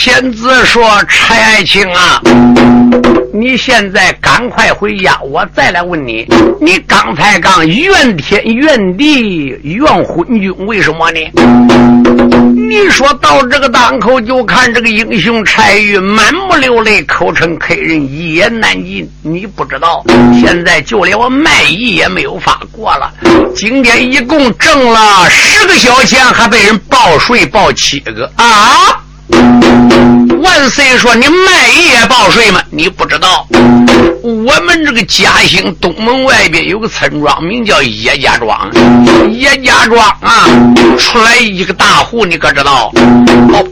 天子说：“柴爱卿啊，你现在赶快回家。我再来问你，你刚才刚怨天怨地怨昏君，为什么呢？你说到这个当口，就看这个英雄柴玉满目流泪，口称客人一言难尽。你不知道，现在就连我卖艺也没有法过了。今天一共挣了十个小钱，还被人报税报七个啊！”万岁说：“你卖业报税吗？你不知道，我们这个嘉兴东门外边有个村庄，名叫叶家庄。叶家庄啊，出来一个大户，你可知道？哦，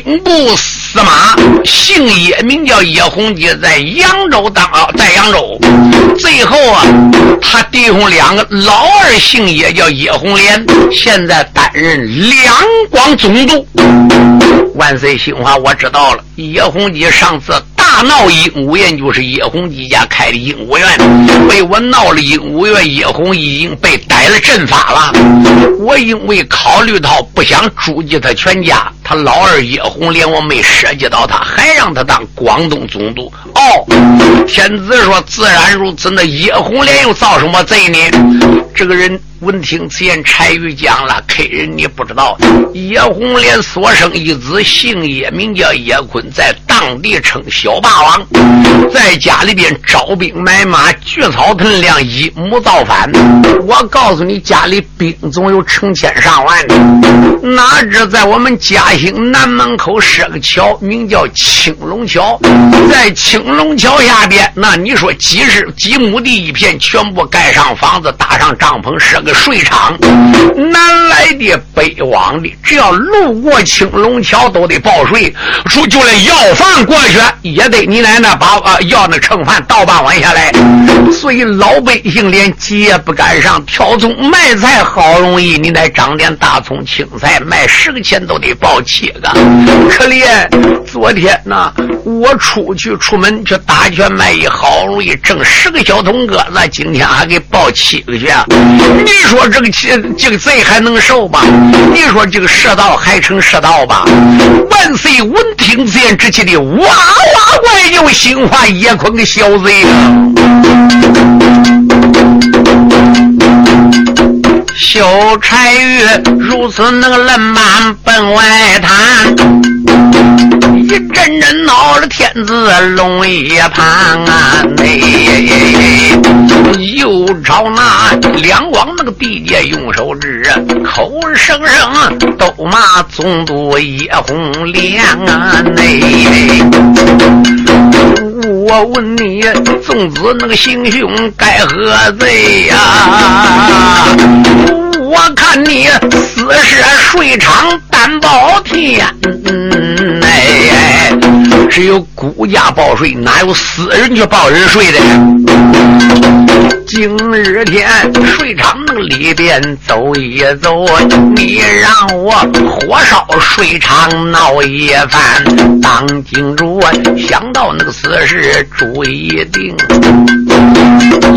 兵部司马姓叶，名叫叶洪杰，在扬州当，在扬州。最后啊，他弟兄两个，老二姓叶，叫叶洪莲，现在担任两广总督。”万岁，新话我知道了。叶洪杰上次大闹鹦鹉院，就是叶洪基家开的鹦鹉院，被我闹了鹦鹉院，叶洪已经被逮了阵法了。我因为考虑到不想诛及他全家，他老二叶洪连我没涉及到他，还让他当广东总督。哦，天子说自然如此。那叶洪连又造什么罪呢？这个人。闻听此言，柴玉讲了：“客人，你不知道，叶红莲所生一子，姓叶，名叫叶坤，在当地称小霸王，在家里边招兵买马，聚草屯粮，一亩造反。我告诉你，家里兵总有成千上万的。哪知在我们嘉兴南门口设个桥，名叫青龙桥，在青龙桥下边，那你说几十几亩地一片，全部盖上房子，搭上帐篷，设个。”税场，南来的、北往的，只要路过青龙桥，都得报税。说就连要饭过去，也得你奶奶把啊要那盛饭倒半碗下来。所以老百姓连街也不敢上，挑葱卖菜好容易，你得长点大葱、青菜，卖十个钱都得报七个。可怜昨天呐，我出去出门去打拳卖艺，好容易挣十个小铜疙瘩，今天还给报七个去。你。说这个，这个贼还能受吧？你说这个世道还成世道吧？万岁！闻听此言，之气的哇哇怪叫，心怀叶坤个小贼啊！小柴玉如此那个冷板奔外滩。一阵阵闹了天子龙一旁啊！内又朝那两广那个地界用手指，口声声都骂总督叶红莲啊！内我问你，纵子那个行凶该何罪呀？我看你私设税场担保天。哎只有国家报税，哪有私人去报人税的？今日天税场里边走一走，你让我火烧税场闹一番。当金主想到那个此事主意定，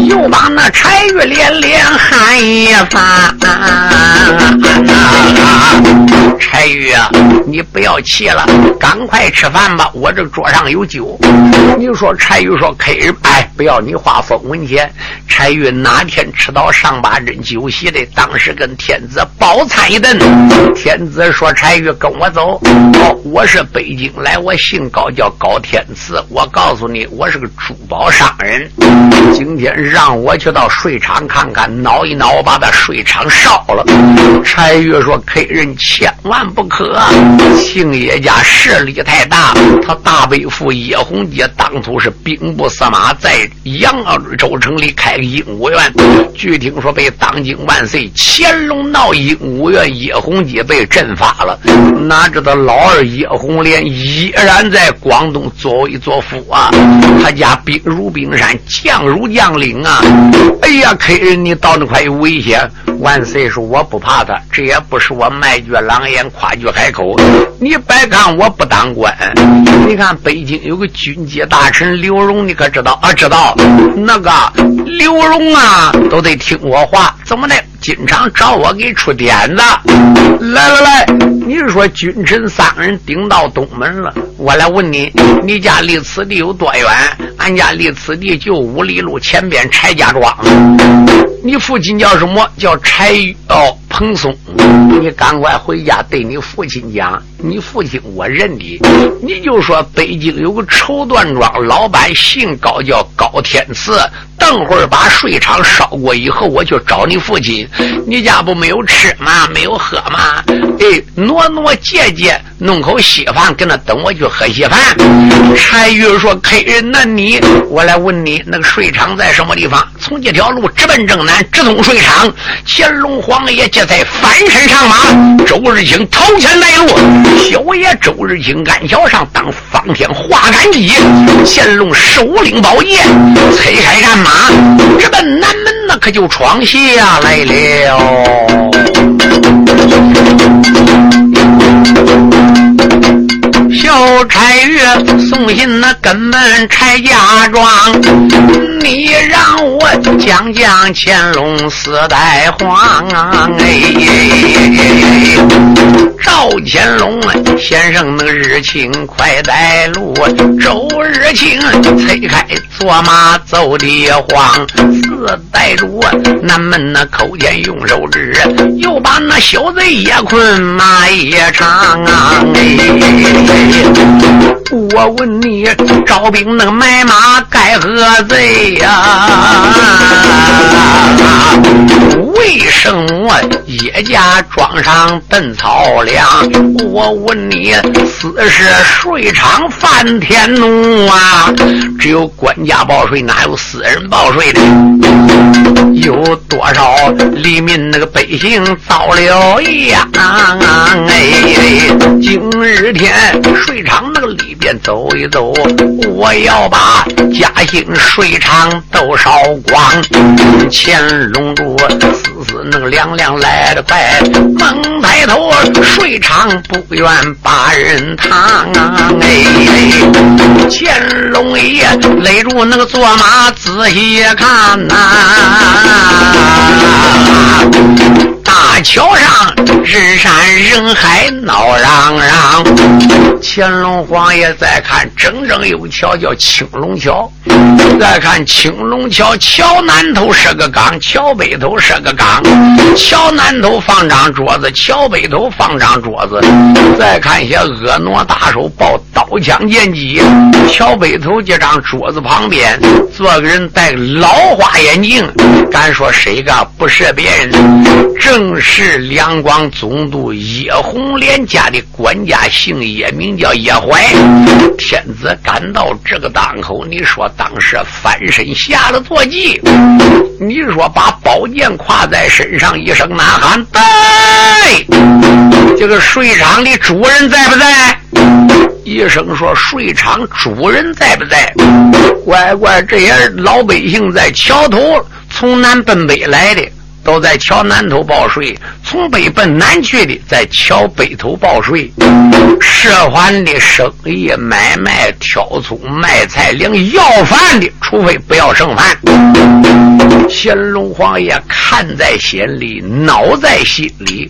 又把那柴玉连连喊一番。柴玉啊，你不要气了，赶快吃饭吧，我这桌上有酒。你说柴玉说客人，哎，不要你花风文钱。柴玉哪天吃到上八珍酒席的，当时跟天子饱餐一顿。天子说：“柴玉跟我走。”哦，我是北京来，我姓高，叫高天赐。我告诉你，我是个珠宝商人。今天让我去到税场看看，挠一挠，把他税场烧了。柴玉说：“客人千万不可，姓叶家势力太大，他大伯父叶洪杰当初是兵部司马，在扬州城里开。”鹦鹉园，据听说被当今万岁乾隆闹鹦鹉园，叶洪杰被阵法了。哪知道老二叶洪莲依然在广东作威作福啊！他家兵如冰山，将如将领啊！哎呀，客人你到那块有危险。万岁说我不怕他，这也不是我卖句狼言，夸句海口。你别看我不当官，你看北京有个军机大臣刘荣，你可知道啊？知道那个刘。刘荣啊，都得听我话，怎么的？经常找我给出点子。来来来，你说君臣三人顶到东门了，我来问你，你家离此地有多远？俺家离此地就五里路前边柴家庄。你父亲叫什么？叫柴玉哦彭松。你赶快回家对你父亲讲，你父亲我认你。你就说北京有个绸缎庄，老板姓高，叫高天赐。等会儿把水厂烧过以后，我去找你父亲。你家不没有吃吗？没有喝吗？哎，挪挪借借，弄口稀饭，跟那等我去喝稀饭。柴玉说：“客人，那你，我来问你，那个水厂在什么地方？从这条路直奔正南，直通水厂。乾隆皇爷这才翻身上马，周日清头前带路。小爷周日清鞍桥上当方天画杆机，乾隆首领宝爷催开战马，直奔南门，那可就闯下来了。小柴月送信那根本柴家庄，你让我讲讲乾隆四代皇啊！哎，赵乾隆先生那个日清快带路，周日清催开坐马走的慌，四代主南门那口前用手指，又把那小贼也困马也长啊！我问你，招兵能买马该何罪呀？为什么叶家庄上奔草我问你，此时税场犯天怒啊！只有官家报税，哪有私人报税的？有多少黎民那个百姓遭了殃？哎，今日天睡场那个里边走一走，我要把嘉兴水厂都烧光。乾隆主。丝那个凉凉来得快，猛抬头，水厂不愿把人烫啊！哎，乾隆爷勒住那个坐马，仔细看呐。大桥上人山人海闹嚷嚷，乾隆皇爷再看整整有桥叫青龙桥，再看青龙桥桥南头是个岗，桥北头是个岗，桥南头放张桌子，桥北头放张桌子。再看些婀娜大手抱刀枪剑戟，桥北头这张桌子旁边坐个人戴老花眼镜，敢说谁个不是别人？正。正是两广总督叶红莲家的管家，姓叶，名叫叶怀。天子赶到这个档口，你说当时翻身下了坐骑，你说把宝剑挎在身上，一声呐喊：“在！”这个税场的主人在不在？一声说：“税场主人在不在？”乖乖，这些老百姓在桥头从南奔北来的。都在桥南头报税，从北奔南去的在桥北头报税。设环的生意买卖、挑葱卖菜，连要饭的，除非不要剩饭。乾隆皇爷看在心里，恼在心里。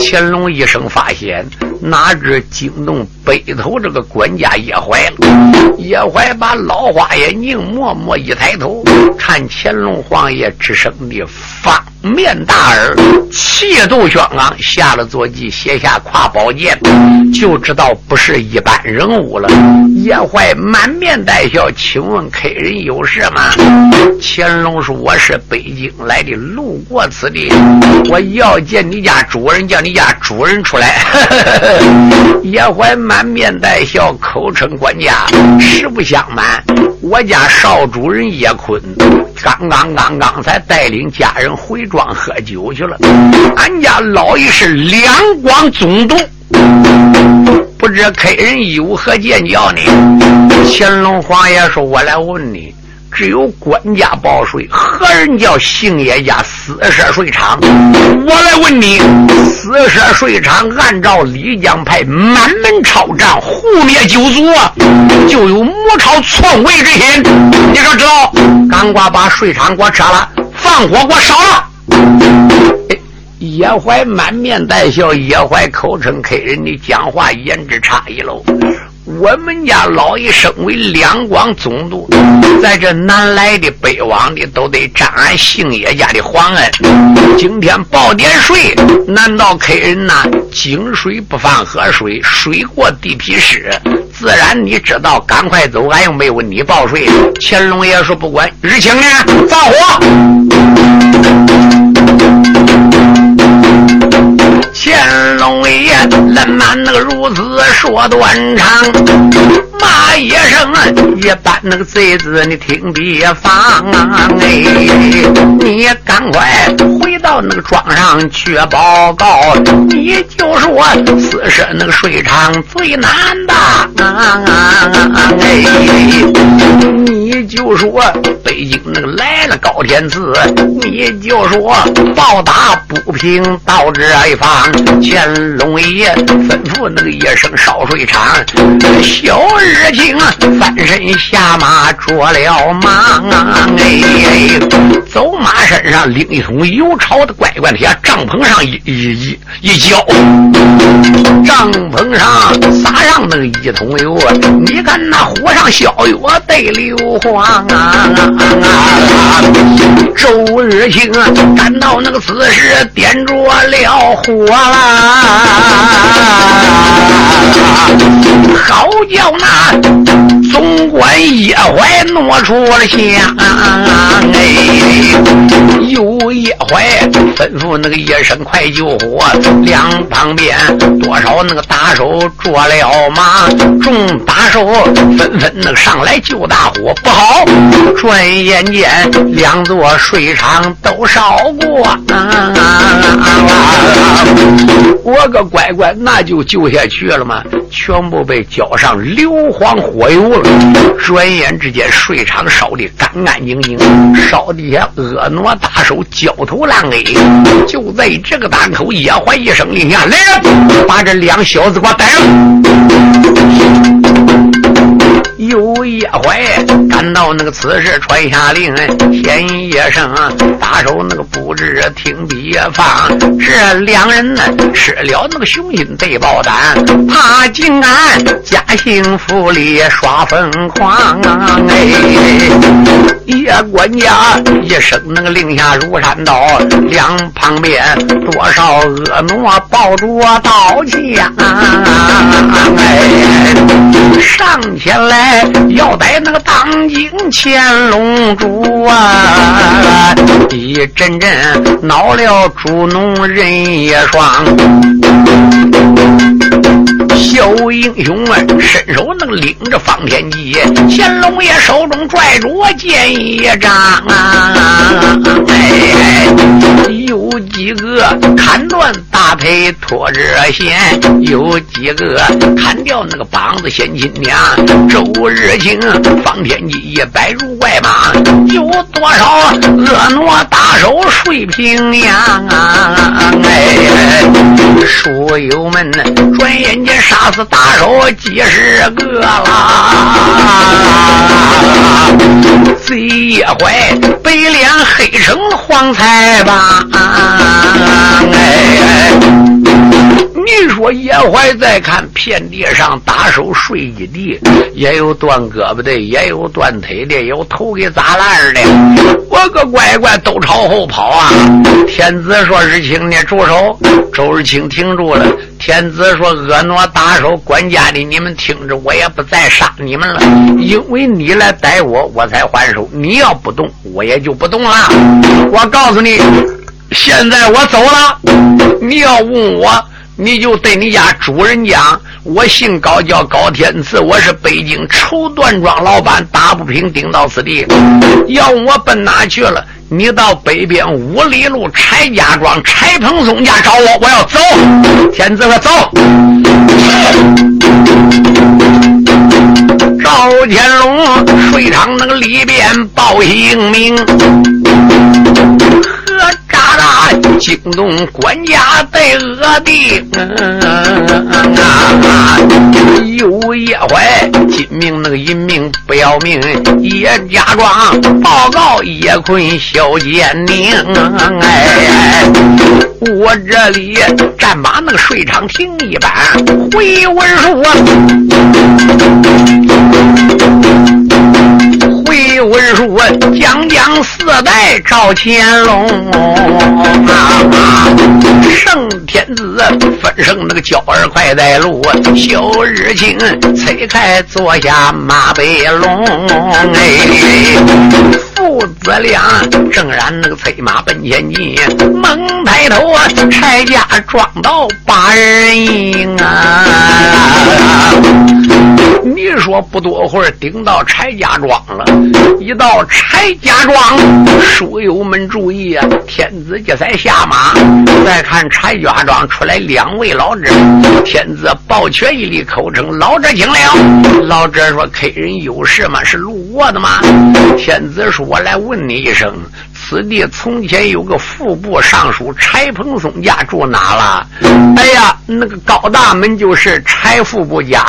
乾隆一生发现，哪知惊动北头这个管家叶怀了。叶怀把老花眼镜默默一抬头，看乾隆皇爷之声的发。面大耳，气度轩昂，下了坐骑，卸下挎宝剑，就知道不是一般人物了。叶怀满面带笑，请问客人有事吗？乾隆说：“我是北京来的，路过此地，我要见你家主人，叫你家主人出来。”叶怀满面带笑，口称管家。实不相瞒，我家少主人叶坤，刚刚刚刚才带领家人回。庄喝酒去了，俺家老爷是两广总督，不知客人有何见教呢？乾隆皇爷说：“我来问你，只有官家报税，何人叫姓叶家私设税场？我来问你，私设税场按照李江派满门抄斩，护灭九族啊，就有谋朝篡位之心。你说知道？赶快把税场给我撤了，放火给我烧了。”叶怀满面带笑，叶怀口称客人的讲话言之差异喽。我们家老爷身为两广总督，在这南来的北往的都得沾俺姓爷家的皇恩。今天报点税，难道客人呐？井水不犯河水，水过地皮湿，自然你知道，赶快走，俺又没问你报税。乾隆爷说不管，日清呢？放火！隆爷冷满那个如此说断肠，骂一声一般那个贼子，你听别放啊！哎，你赶快回到那个庄上去报告，你就说此事那个税场最难的啊！哎，你就说北京那个来了高天赐，你就说报答不平到这一方。乾隆爷吩咐那个一声烧水厂，小日清翻身下马着了马，哎，走马身上拎一桶油朝的乖乖铁，帐篷上一一一一浇，帐篷上撒上那个一桶油，你看那火上烧药得硫磺啊！周日清赶到那个此时，点着了火。好叫那总管叶怀挪出了香，哎，有叶怀吩咐那个一声快救火，两旁边多少那个打手捉了马，众打手纷纷那个上来救大火，不好！转眼间两座水厂都烧过。啊我个乖乖乖，那就救下去了吗？全部被浇上硫磺火油了。转眼之间，水厂烧的干干净净，烧底下婀娜大手焦头烂额。就在这个档口，野怀一声令下，来人，把这两小子给我逮了。有叶怀赶到那个此时传下令，天夜生打手那个布置听别放，这两人呢吃了那个雄心得报单，怕竟俺家幸福里耍疯狂啊。哎，叶管家一声那个令下如山倒，两旁边多少婀娜抱着刀枪，哎，上前来。要逮那个当今乾隆主啊！一阵阵恼了猪农人也爽。小英雄啊伸手能拎着方天戟，乾隆爷手中拽着剑一张啊！哎，有几个砍断大腿脱着线，有几个砍掉那个膀子献亲娘。周日清方天戟一摆如怪马，有多少婀娜大手睡平阳啊！哎，书友们转眼间。杀死大手几十个啦！贼也坏，白脸黑成黄财吧！哎。你说叶怀再看片地上打手睡一地，也有断胳膊的，也有断腿的，有头给砸烂的。我个乖乖，都朝后跑啊！天子说：“日清，你住手！”周日清停住了。天子说：“婀娜打手，管家的，你们听着，我也不再杀你们了，因为你来逮我，我才还手。你要不动，我也就不动了。我告诉你，现在我走了，你要问我。”你就对你家主人讲，我姓高，叫高天赐，我是北京绸缎庄老板，打不平顶到此地，要我奔哪去了？你到北边五里路柴家庄柴蓬松家找我，我要走。天子说走。赵天龙水场那个里边报姓名。喳喳，惊动官家在额地。有叶怀金命那个银命不要命，叶家庄报告叶坤小奸宁。哎，我这里战马那个水场停一般，回文书。文书，将将四代赵乾隆啊！圣天子分生那个娇儿快带路，小日清催开坐下马背龙哎，父子俩正然那个催马奔前进，猛抬头啊，柴家撞到八人营啊！你说不多会儿，顶到柴家庄了。一到柴家庄，书友们注意啊！天子这才下马。再看柴家庄出来两位老者，天子抱拳一礼，口称老者请了。老者说：“客人有事吗？是路过的吗？”天子说：“我来问你一声。”此地从前有个副部尚书柴蓬松家住哪了？哎呀，那个高大门就是柴副部家。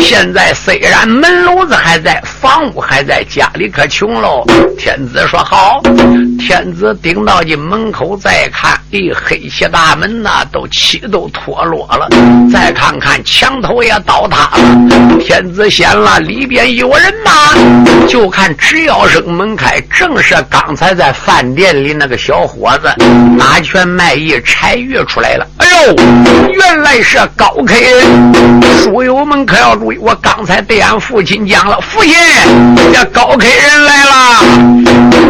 现在虽然门楼子还在，房屋还在，家里可穷喽。天子说好，天子顶到进门口再看，咦，黑漆大门呐，都漆都脱落了。再看看墙头也倒塌了。天子显了，里边有人吗？就看只要声门开，正是刚才在。饭店里那个小伙子拿拳卖艺，柴玉出来了。哎呦，原来是高客人！书友们可要注意，我刚才对俺父亲讲了，父亲，这高客人来了。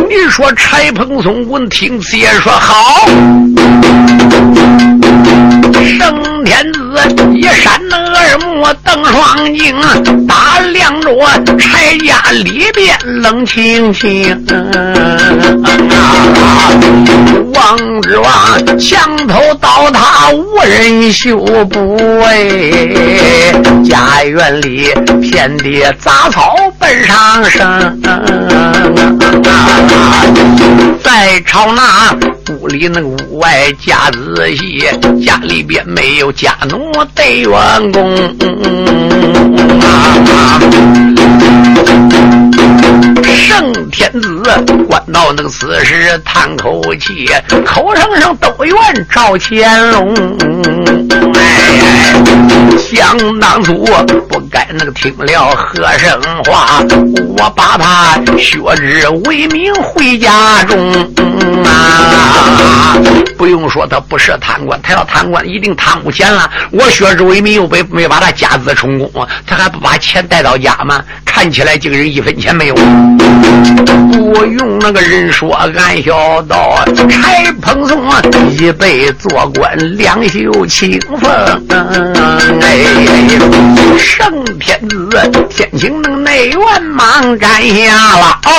你说柴鹏松闻听此言，说好。圣天子一扇那耳目瞪双睛，打量着柴家里边冷清清。望之望，墙头倒塌无人修补哎，家园里遍地杂草奔上升。再朝那屋里那个屋外家仔细，家里边没有家奴的员工。圣天子观到那个此时，叹口气，口声声都怨赵乾隆。哎，想当初不该那个听了和珅话，我把他削职为民回家中啊！不用说，他不是贪官，他要贪官一定贪污钱了。我削职为民又没没把他家资充公，他还不把钱带到家吗？看起来这个人一分钱没有。不用那个人说，俺小道柴蓬松啊一辈做官两袖清风。哎，圣天子天请那个内院忙斩下了。哦，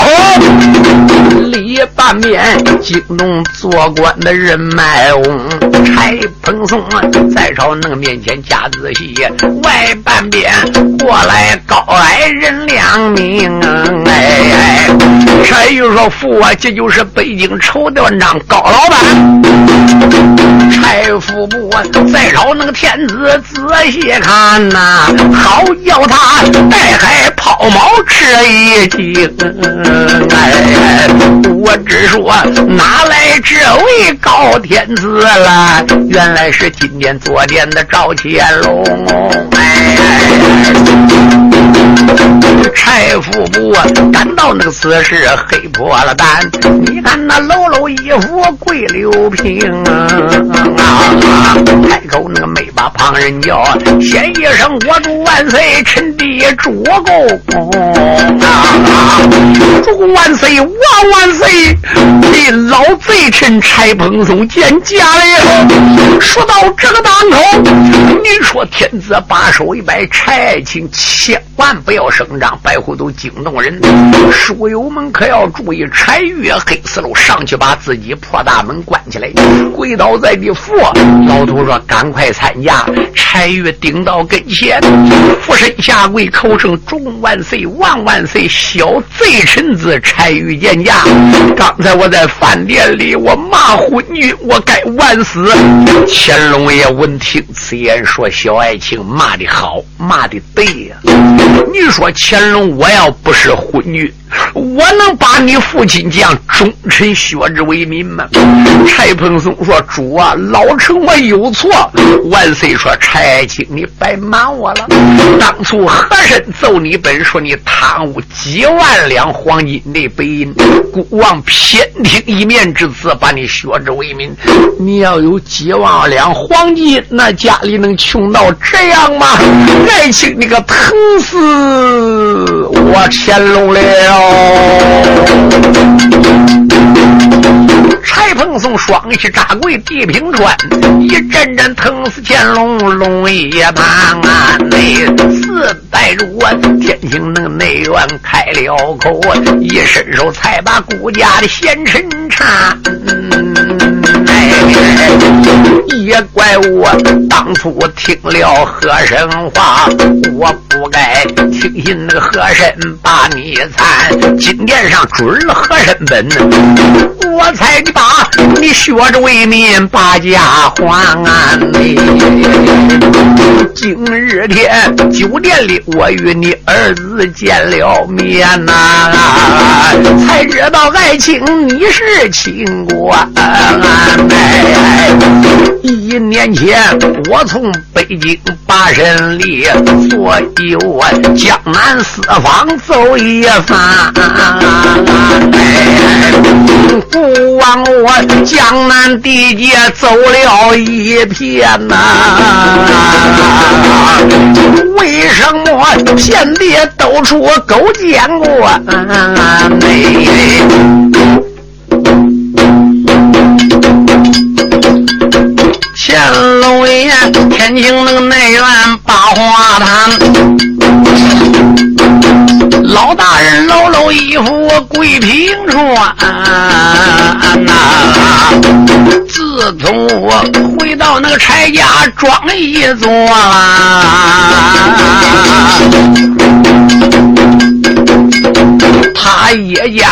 里半边惊动做官的人脉翁柴蓬松，在朝那个面前假仔细，外半边过来高矮人。两名哎，柴玉说：“父啊，这就是北京绸缎厂高老板。”柴副部再朝那个天子仔细看呐，好叫他带海抛锚吃一惊。哎，我只说哪来这位高天子了？原来是今天坐殿的赵乾隆。哎。柴副部赶到那个此时黑破了胆，你看那喽喽衣服跪刘平啊，开口那个没把旁人叫，先一声我祝万岁，臣弟祝公啊，祝万岁万万岁！你老贼臣柴蓬松见驾了。说到这个当口，你说天子把手一摆，柴爱卿千万不要声张，白虎都惊动人。书友们可要注意，柴玉黑丝路上去把自己破大门关起来，跪倒在地佛。老头说：“赶快参加。”柴玉顶到跟前，俯身下跪，口称：“众万岁，万万岁！小贼臣子柴玉见驾。刚才我在饭店里，我骂昏君，我该万死。”乾隆爷闻听此言，说：“小爱卿骂的好，骂的对呀。你说乾隆，我要不是昏君。”我能把你父亲将忠臣削之为民吗？柴鹏松说：“主啊，老老臣我有错。”万岁说：“柴爱卿，你别瞒我了。当初和珅奏你本，说你贪污几万两黄金的白银，孤王偏听一面之词，把你削之为民。你要有几万两黄金，那家里能穷到这样吗？爱卿，你个疼死我乾隆了！”双膝扎跪地平川，一阵阵疼死乾隆龙一旁啊！内四代主天津那个内院开了口，一伸手才把顾家的贤臣搀。也怪我当初听了和珅话，我不该听信那个和珅把你参。金殿上准了和珅本，我才把你学着为民把家还。今日天酒店里，我与你儿子见了面呐，才知道爱情你是亲官。一年前，我从北京八省里，所以我江南四方走一番。不枉我江南地界走了一片呐。为什么遍地都出勾践过？乾隆爷，天津那个内院八花坛，老大人搂搂衣服跪平川呐。自从我回到那个柴家庄一座他爷家。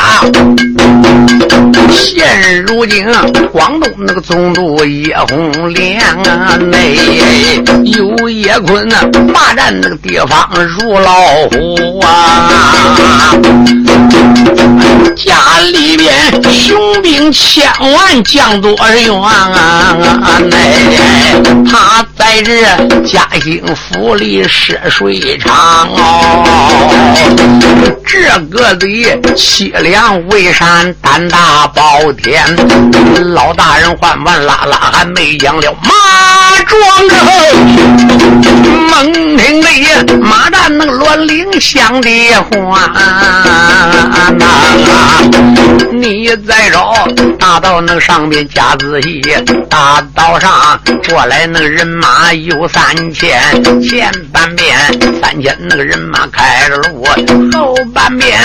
现如今，广东那个总督叶红莲啊，内有叶坤啊，霸占那个地方如老虎啊，家里边雄兵千万，将多员啊，内他在这嘉兴府里设水厂哦，这个的凄凉为山胆大包。天，老大人换完拉拉还没讲了，马庄个猛听的马站那个乱铃响的话，你再找大道那上面加仔细，大道上过来那个人马有三千，前半边三千那个人马开着路，后半边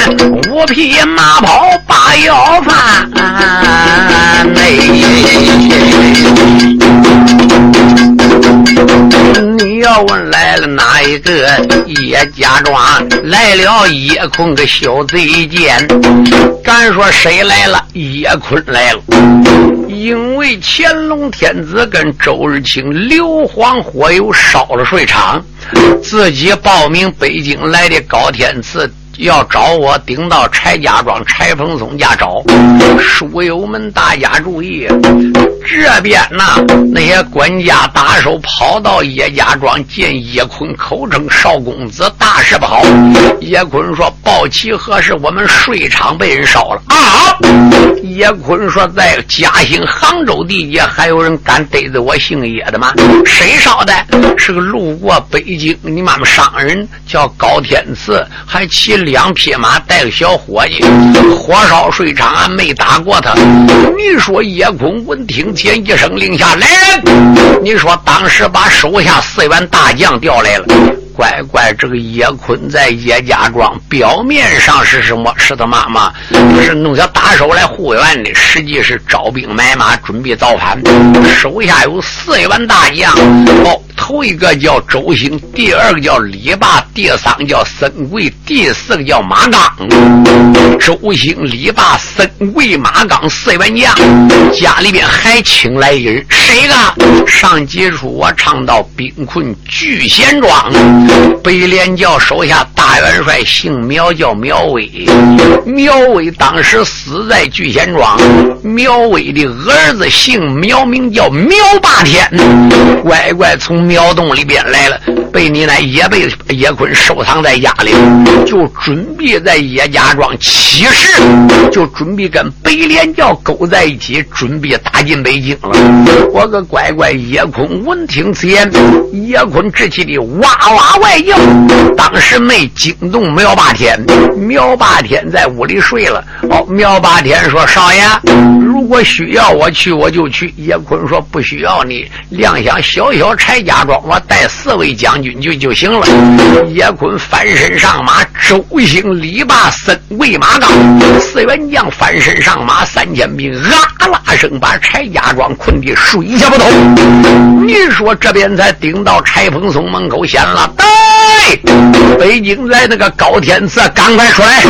五匹马跑把要饭。你叶家庄来了叶坤个小贼奸？敢说谁来了？叶坤来了。因为乾隆天子跟周日清硫磺火油烧了水厂，自己报名北京来的高天赐。要找我，顶到柴家庄柴凤松家找。书友们，大家注意，这边呐，那些官家打手跑到叶家庄见叶坤，口称少公子，大事不好。叶坤说：“报齐何事？我们税场被人烧了啊！”叶坤说：“在嘉兴、杭州地界，还有人敢得罪我姓叶的吗？谁烧的？是个路过北京你妈妈商人，叫高天赐，还骑。”两匹马带个小伙计，火烧水场，俺没打过他。你说叶坤闻听听见一声令下，来人！你说当时把手下四员大将调来了。乖乖，这个叶坤在叶家庄表面上是什么？是他妈妈是弄些打手来护院的，实际是招兵买马，准备造反。手下有四员大将，哦，头一个叫周兴，第二个叫李霸，第三个叫孙贵，第四个叫马刚。周兴、李霸、孙贵、马刚四员将，家里边还请来一人，谁个？上几处我唱到兵困聚贤庄。北连教手下大元帅姓苗，叫苗威。苗威当时死在聚贤庄。苗威的儿子姓苗，名叫苗霸天。乖乖从苗洞里边来了，被你那也被叶坤收藏在家里，就准备在叶家庄起事，就准备跟北连教勾在一起，准备打进北京了。我个乖乖叶坤闻听此言，叶坤直气的哇哇外叫，当时没惊动苗霸天。苗霸天在屋里睡了。哦，苗霸天说：“少爷，如果需要我去，我就去。”叶坤说：“不需要你，亮相小小柴家庄，我带四位将军就就行了。”叶坤翻身上马，周兴、李霸、孙贵、马刚四员将翻身上马，三千兵啊啦声把柴家庄困得水泄不通。你说这边才顶到柴蓬松门口，显了。北京在那个高天赐，赶快出来！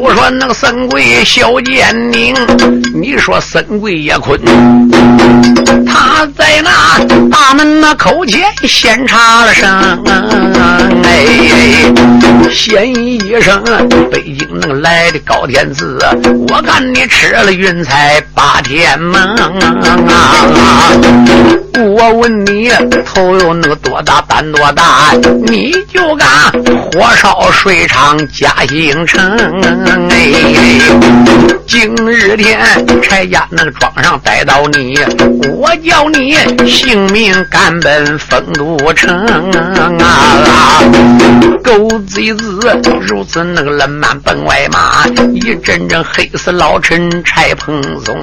我说那个孙贵小剑宁，你说孙贵也困，他在那大门那口前先插了声，哎，先一声，北京那个来的高天赐，我看你吃了云彩八天梦啊！我问你头有那个多大胆多大，你就敢火烧水厂加兴城？哎，今日天柴家那个庄上逮到你，我叫你性命赶奔丰都城啊！狗贼子如此那个冷慢奔外马，一阵阵黑死老臣柴蓬松，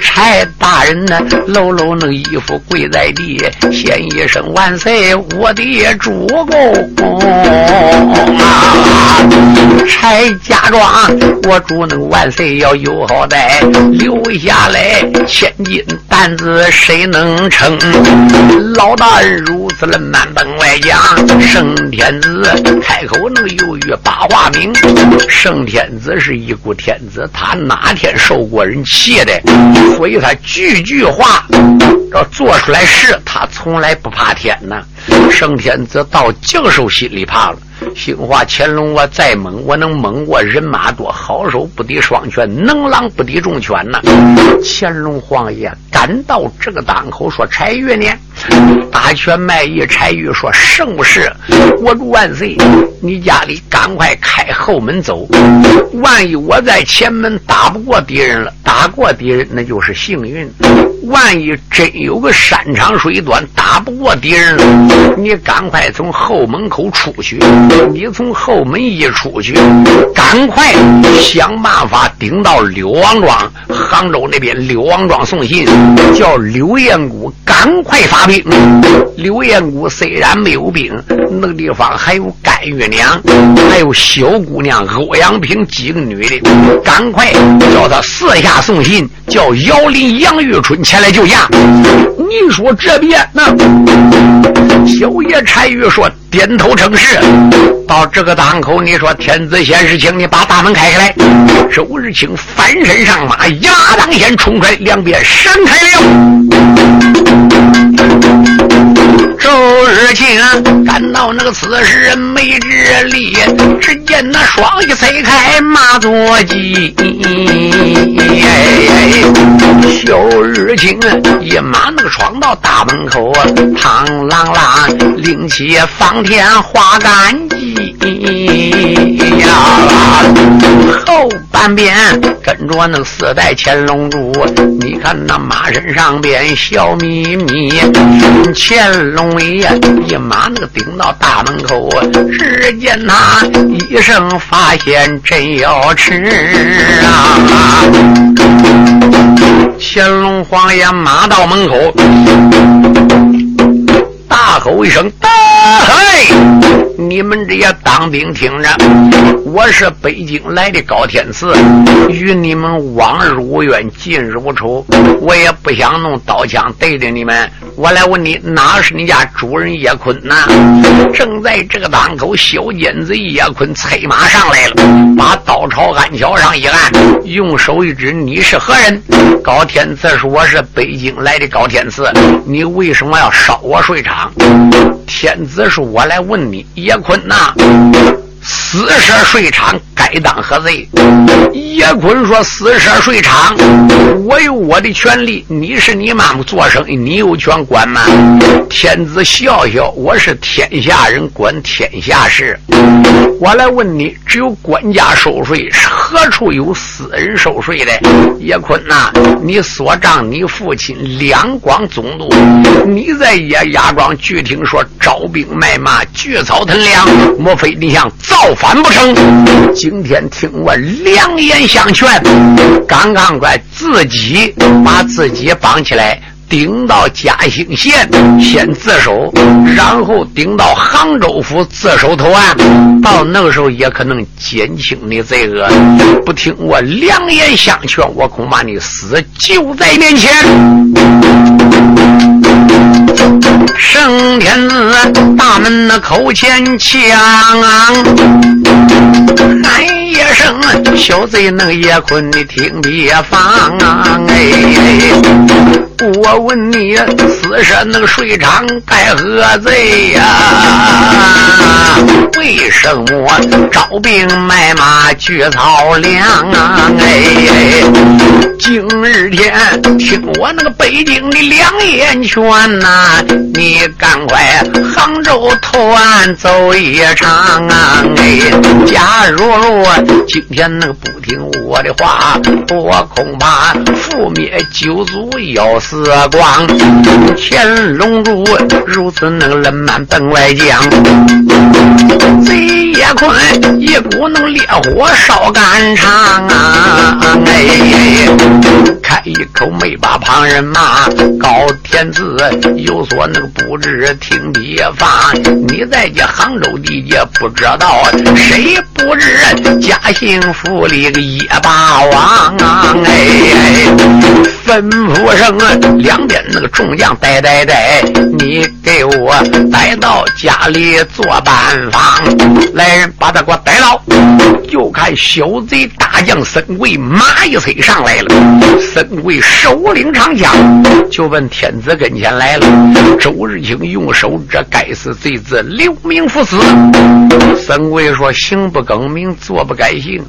柴大人呢，搂搂那个衣服。跪在地，先一声万岁，我的主公啊！柴家庄，我主那个万岁要有好歹，留下来千斤担子谁能撑？老大人如此的满本外讲，圣天子开口那个犹豫把话明。圣天子是一股天子，他哪天受过人气的？所以他句句话要做出来事，他从来不怕天呐。圣天子到将手心里怕了。兴化乾隆，我再猛，我能猛过人马多，好手不敌双拳，能狼不敌众犬呐。乾隆皇爷赶到这个档口，说：“柴玉呢？”大权卖艺，柴玉说：“圣不是，我主万岁，你家里赶快开后门走。万一我在前门打不过敌人了，打过敌人那就是幸运。万一真有个山长水短，打不过敌人了，你赶快从后门口出去。你从后门一出去，赶快想办法顶到柳王庄。杭州那边柳王庄送信，叫柳彦谷赶快发兵。柳彦谷虽然没有兵，那个地方还有甘玉娘，还有小姑娘欧阳平几个女的，赶快叫他四下送信，叫姚林、杨玉春前来救驾。你说这边那小爷柴玉说点头称是。到这个档口，你说天子先是请你把大门开开来。周日清翻身上马，压当先冲出来，两边闪开了。周日清感到那个此时没智力，只见那双膝推开马坐骑。小日清一马那个闯到大门口，嘡啷啷，拎起方天画杆戟呀，后半边跟着那四代乾隆主，你看那马身上边笑眯眯，乾隆爷一马那个顶到大门口，只见他一声发现真要吃啊！乾隆皇爷马到门口，大吼一声：“大嘿！你们这些当兵听着，我是北京来的高天赐，与你们往日无冤，近日无仇，我也不想弄刀枪对着你们。我来问你，哪是你家主人叶坤呐？正在这个当口，小尖子叶坤催马上来了，把刀朝鞍桥上一按，用手一指：“你是何人？”高天赐说：“我是北京来的高天赐，你为什么要烧我睡场？”天子说：“我来问你，叶坤呐，死时睡长。”该当何罪？叶坤说：“私设税场，我有我的权利。你是你妈妈做生意，你有权管吗？”天子笑笑：“我是天下人，管天下事。我来问你，只有官家收税，何处有私人收税的？”叶坤呐，你所仗你父亲两广总督，你在叶家庄据听说招兵买马，聚草屯粮，莫非你想造反不成？今天听我两言相劝，刚刚快自己把自己绑起来，顶到嘉兴县先自首，然后顶到杭州府自首投案。到那个时候也可能减轻你罪恶。不听我两言相劝，我恐怕你死就在面前。圣天子大门那口前墙，哎一声，小贼那个叶坤，你听别放啊！哎，我问你，死神那个水场该何罪呀？为什么招兵买马聚草粮啊？哎，今日天听我那个北京的两言劝呐，你赶快杭州投案走一场啊！哎，假如今天那个不听我的话，我恐怕覆灭九族要死光。乾隆主如此那个冷慢本外将，贼也困一股能烈火烧肝肠啊！哎，开一口没把旁人骂。高天赐有所那个不知听别放，你在这杭州地界不知道，谁不知嘉兴府里个叶霸王啊？哎，吩咐声两边那个众将带带带，你给我带到家里做班房。来人，把他给我逮到。就看小贼大将孙贵马一催上来了，孙贵手领长枪，就问天子跟前来了。周日清用手，这该死贼子留名赴死。孙贵说：“行不更名，坐不改姓。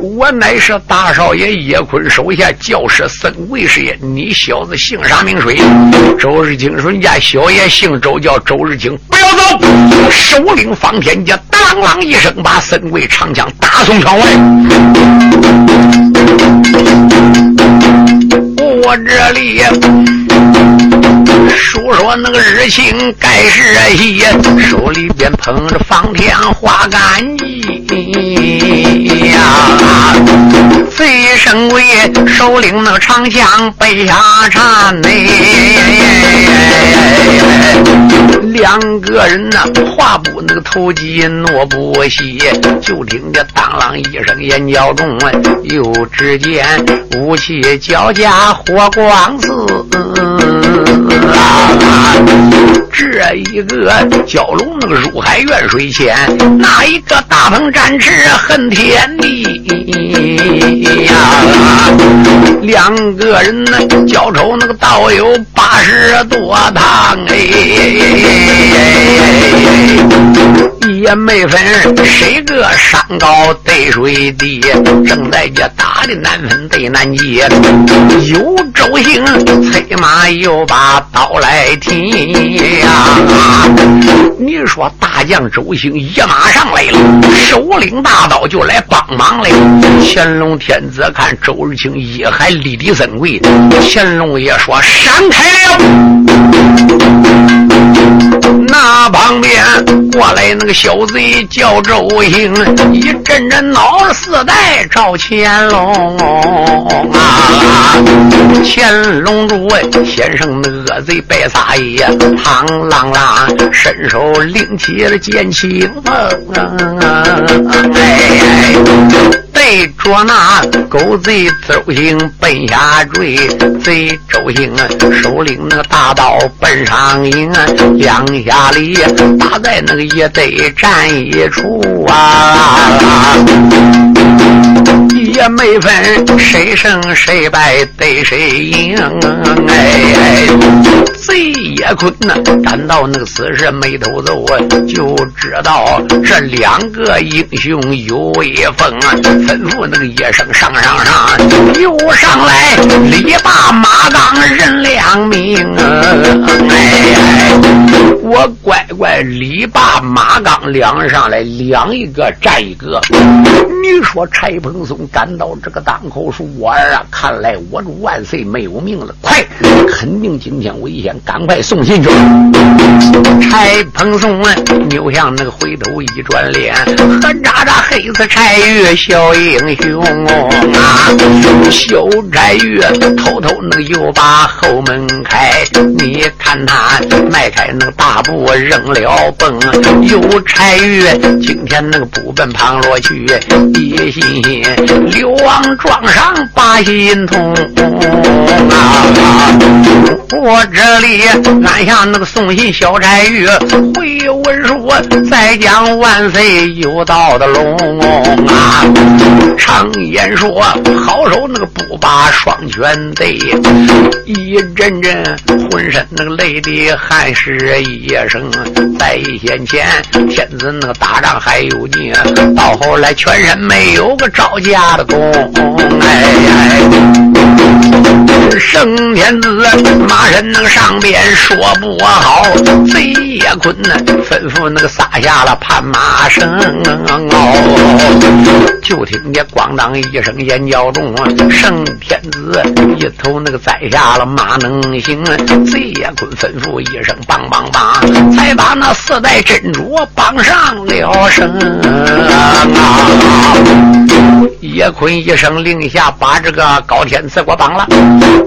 我乃是大少爷叶坤手下教师孙贵师爷。你小子姓啥名谁？”周日清说：“人家小爷姓周，叫周日清。不要走！”首领方天家当啷一声，把孙贵长枪打送窗外。我这里说说那个日情该是喜，手里边捧着方天画杆戟呀，贼神威首领那长枪背下缠呢，两个人呐，话不那个投机诺不息，就听见当啷一声眼角中，又只见武器交加火光四。这一个蛟龙那个入海远水浅，那一个大鹏展翅恨天地呀！两个人呢，交抽那个道有八十多趟哎，也没分谁个山高对水低，正在这打的难分对难解。有周兴催马又把刀来提呀，你说大将周兴一马上来了，首领大刀就来帮忙了。乾隆天子看周日清也还立地尊贵，乾隆爷说闪开了。那旁边过来那个小贼叫周兴，一阵阵恼四代赵乾隆啊！乾隆主先生那恶贼白撒野，螳螂啦，伸手拎起了剑气，哎。对着那狗贼周兴奔下坠，贼周兴啊手领那个大刀奔上营，两下里打在那个也得战一处啊，也没分谁胜谁败对谁赢哎。贼叶坤呐，赶到那个死时没头皱啊，就知道这两个英雄有威风啊。吩咐那个叶生上上上，又上来李霸马钢任两命啊！哎，我乖乖李霸拔马钢两上来，量一个战一个。你说柴鹏松赶到这个当口说：“我儿啊，看来我这万岁没有命了，快，肯定今天危险。”赶快送信去！柴鹏松啊，扭向那个回头一转脸，和渣渣黑子柴玉小英雄啊！小柴玉偷偷那个又把后门开，你看他迈开那个大步扔了蹦，有柴玉今天那个不奔旁落去，一心心刘王撞上把心痛啊！我这里。按下那个送信小柴玉回文书，再讲万岁有道的龙啊！常言说，好手那个不把双拳对，一阵阵浑身那个累的汗湿一声。在先前天子那个打仗还有劲，到后来全身没有个招架的功。哎，圣天子马身那个上边。说不好，贼叶坤呢，吩咐那个撒下了盘马绳哦，就听见咣当一声尖叫中，圣天子一头那个栽下了马能行，贼叶坤吩咐一声梆梆梆，才把那四代珍珠绑上了绳啊！叶坤一声令下，把这个高天赐给我绑了，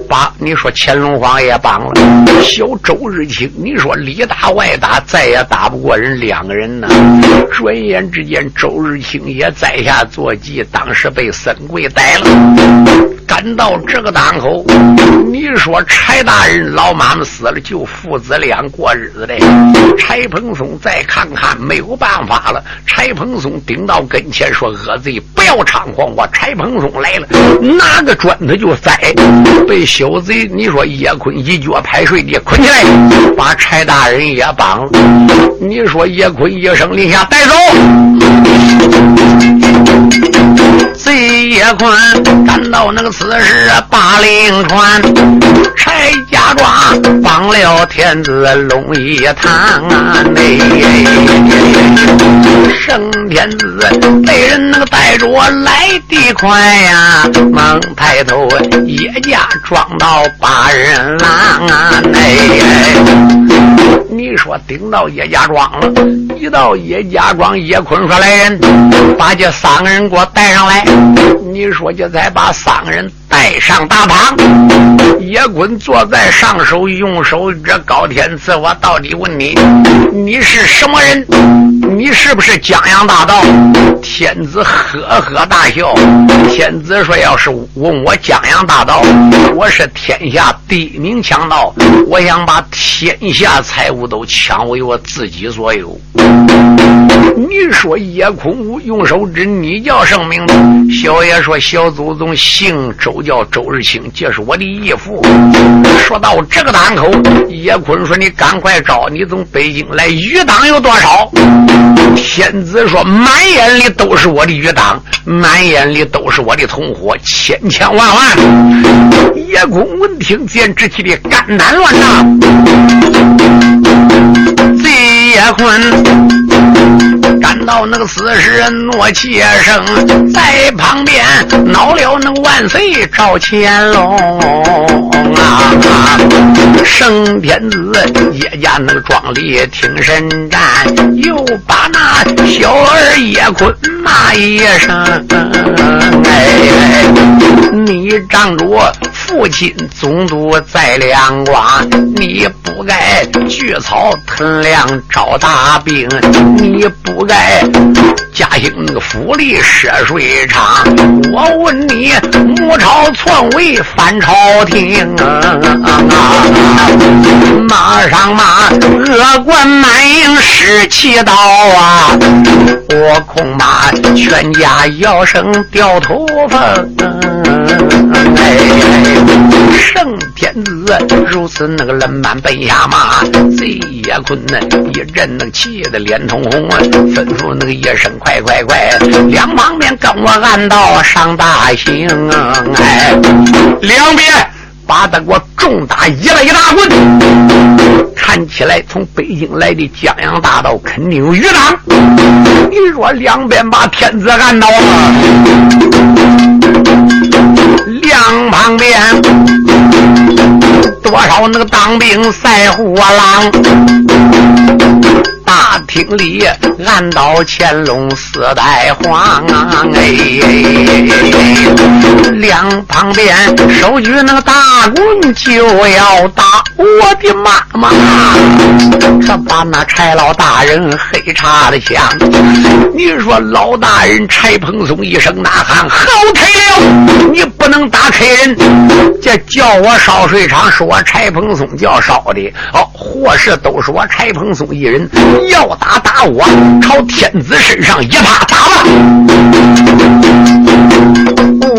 把你说乾隆皇也绑了，小。周日清，你说里打外打，再也打不过人两个人呢。转眼之间，周日清也在下坐骑，当时被孙贵逮了。赶到这个当口，你说柴大人老妈妈死了，就父子俩过日子的。柴鹏松再看看，没有办法了。柴鹏松顶到跟前说：“恶贼，不要猖狂！我柴鹏松来了，拿个砖头就栽。”被小贼，你说叶坤一脚拍碎地，捆起来，把柴大人也绑了。你说叶坤一声令下，带走。贼叶坤赶到那个。此时八灵川，柴家庄绑了天子龙一堂啊！内圣天子被人那个带着来的快呀，忙抬头叶家庄到八人郎啊！内。你说顶到叶家庄了，一到叶家庄，叶坤说：“来人，把这三个人给我带上来。”你说就再把三个人带上大堂。叶滚坐在上手，用手这高天赐，我到底问你，你是什么人？你是不是江洋大盗？天子呵呵大笑。天子说：“要是问我江洋大盗，我是天下第一名强盗，我想把天下财物。”都抢为我自己所有。你说叶空武用手指，你叫什么名字？小爷说小祖宗姓周，叫周日清，这是我的义父。说到这个档口，叶坤说：“你赶快找，你从北京来，余党有多少？”天子说：“满眼里都是我的余党，满眼里都是我的同伙，千千万万。”叶公闻听，简直气的肝胆乱呐！贼叶坤感到那个死尸人诺气声，在旁边恼了那个万岁赵乾隆啊！圣天子也家那个庄里听神战，又把那小儿叶坤骂一声：“哎，你仗着父亲总督在两广，你不该聚草屯粮招大兵，你不该嘉兴那个府里设水厂。我问你，母朝篡位反朝廷啊！马上马恶贯满盈士气刀啊！我恐怕全家摇声掉头风。圣天子如此那个冷慢奔下马，贼也困呢一阵那个气得脸通红啊，吩咐那个叶神快快快，两旁边跟我暗道上大刑啊。哎，两边把他给我重打一了一大棍。看起来从北京来的江洋大盗肯定有余党。你说两边把天子按倒了。两旁边多少那个当兵赛虎狼。大厅里按倒乾隆四代皇，哎，两旁边手举那个大棍就要打，我的妈妈！可把那柴老大人黑叉的响。你说老大人柴蓬松一声呐喊：“好开了！你不能打开人，这叫我烧水厂是我柴蓬松叫烧的，哦，祸事都是我柴蓬松一人。”要打打我，朝天子身上一把打吧！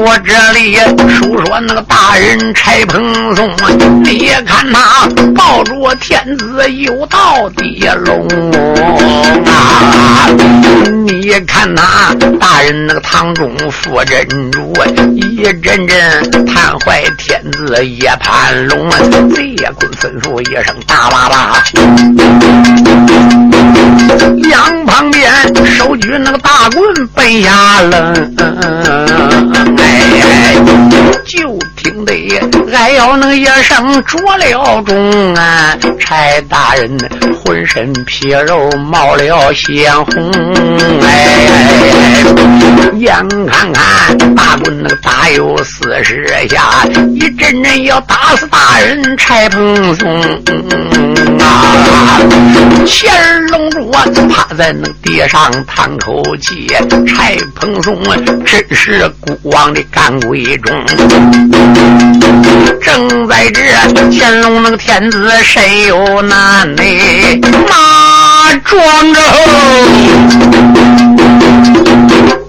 我这里述说那个大人柴蓬松啊，你看他抱着我天子又到地龙啊！你看他大人那个堂中负珍珠，一阵阵叹坏天子夜盘龙，贼也棍吩咐一声大喇叭。两旁边手举那个大棍奔下了，哎，就听得哎呦那一声着了钟啊！柴大人浑身皮肉冒了鲜红，哎，眼看看大棍那个打有四十下，一阵阵要打死大人柴蓬松啊！前儿龙珠啊！趴在那地上叹口气，柴蓬松真是孤王的干闺中。正在这乾隆那个天子谁有难呢？马撞着。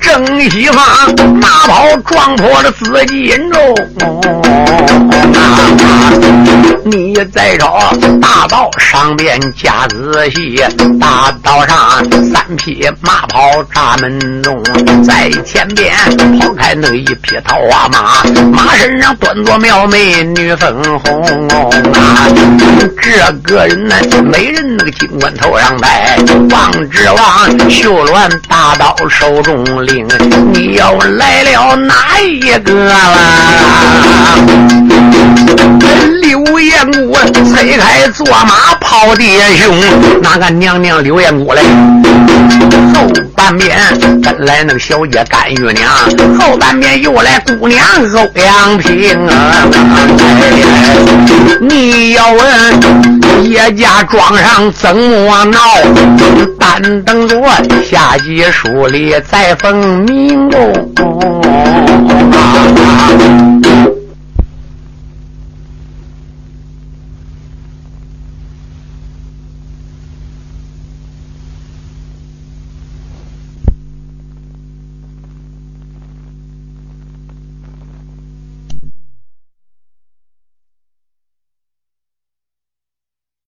正西方马跑撞破了紫金钟，你再找大道上边加仔细，大道上三匹马跑扎门中，在前边跑开那一匹桃花马，马身上端坐妙美女粉红啊！这个人呢，美人那个金冠头上戴，王之王秀鸾大刀手中拎。你要来了哪一个啦？刘燕姑催开坐马跑弟兄，那个娘娘刘燕姑来？后半边本来那个小姐甘玉娘，后半边又来姑娘欧阳平！你要问叶家庄上怎么闹？单等着下集书里再逢明哦。